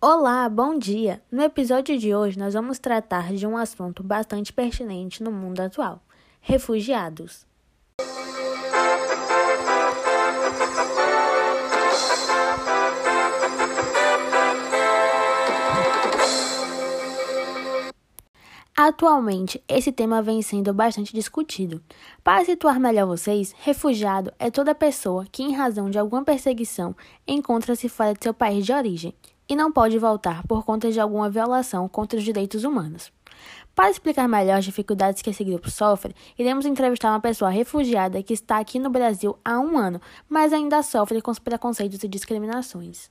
Olá, bom dia! No episódio de hoje, nós vamos tratar de um assunto bastante pertinente no mundo atual: refugiados. Atualmente, esse tema vem sendo bastante discutido. Para situar melhor vocês, refugiado é toda pessoa que, em razão de alguma perseguição, encontra-se fora de seu país de origem e não pode voltar por conta de alguma violação contra os direitos humanos. Para explicar melhor as dificuldades que esse grupo sofre, iremos entrevistar uma pessoa refugiada que está aqui no Brasil há um ano, mas ainda sofre com os preconceitos e discriminações.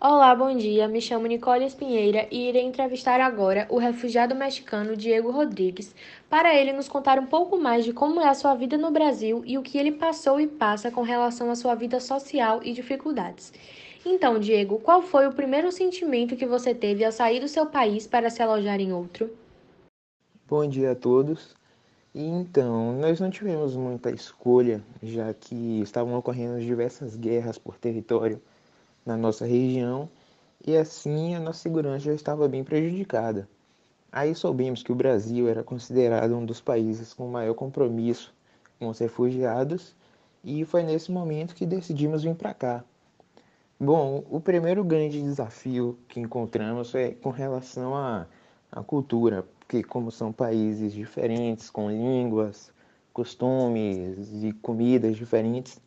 Olá, bom dia. Me chamo Nicole Espinheira e irei entrevistar agora o refugiado mexicano Diego Rodrigues para ele nos contar um pouco mais de como é a sua vida no Brasil e o que ele passou e passa com relação à sua vida social e dificuldades. Então, Diego, qual foi o primeiro sentimento que você teve ao sair do seu país para se alojar em outro? Bom dia a todos. Então, nós não tivemos muita escolha, já que estavam ocorrendo diversas guerras por território na nossa região e assim a nossa segurança já estava bem prejudicada. Aí soubemos que o Brasil era considerado um dos países com maior compromisso com os refugiados e foi nesse momento que decidimos vir para cá. Bom, o primeiro grande desafio que encontramos é com relação à, à cultura, porque como são países diferentes, com línguas, costumes e comidas diferentes,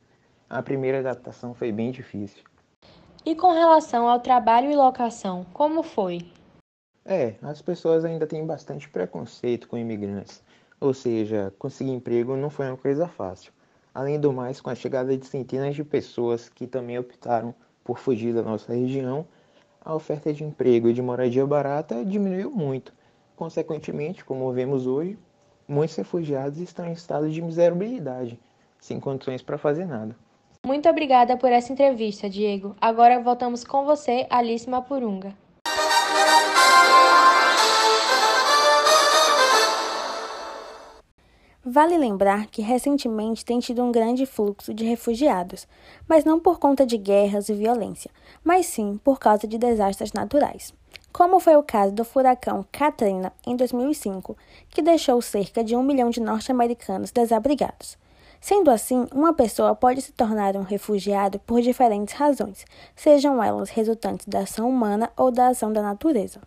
a primeira adaptação foi bem difícil. E com relação ao trabalho e locação, como foi? É, as pessoas ainda têm bastante preconceito com imigrantes, ou seja, conseguir emprego não foi uma coisa fácil. Além do mais, com a chegada de centenas de pessoas que também optaram por fugir da nossa região, a oferta de emprego e de moradia barata diminuiu muito. Consequentemente, como vemos hoje, muitos refugiados estão em estado de miserabilidade, sem condições para fazer nada. Muito obrigada por essa entrevista, Diego. Agora voltamos com você, Alice Mapurunga. Vale lembrar que recentemente tem tido um grande fluxo de refugiados, mas não por conta de guerras e violência, mas sim por causa de desastres naturais. Como foi o caso do furacão Katrina em 2005, que deixou cerca de um milhão de norte-americanos desabrigados. Sendo assim, uma pessoa pode se tornar um refugiado por diferentes razões, sejam elas resultantes da ação humana ou da ação da natureza.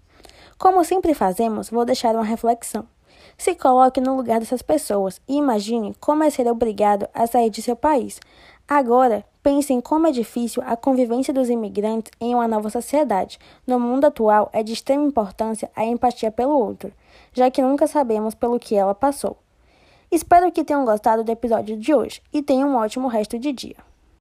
Como sempre fazemos, vou deixar uma reflexão. Se coloque no lugar dessas pessoas e imagine como é ser obrigado a sair de seu país. Agora, pense em como é difícil a convivência dos imigrantes em uma nova sociedade. No mundo atual, é de extrema importância a empatia pelo outro, já que nunca sabemos pelo que ela passou. Espero que tenham gostado do episódio de hoje e tenham um ótimo resto de dia.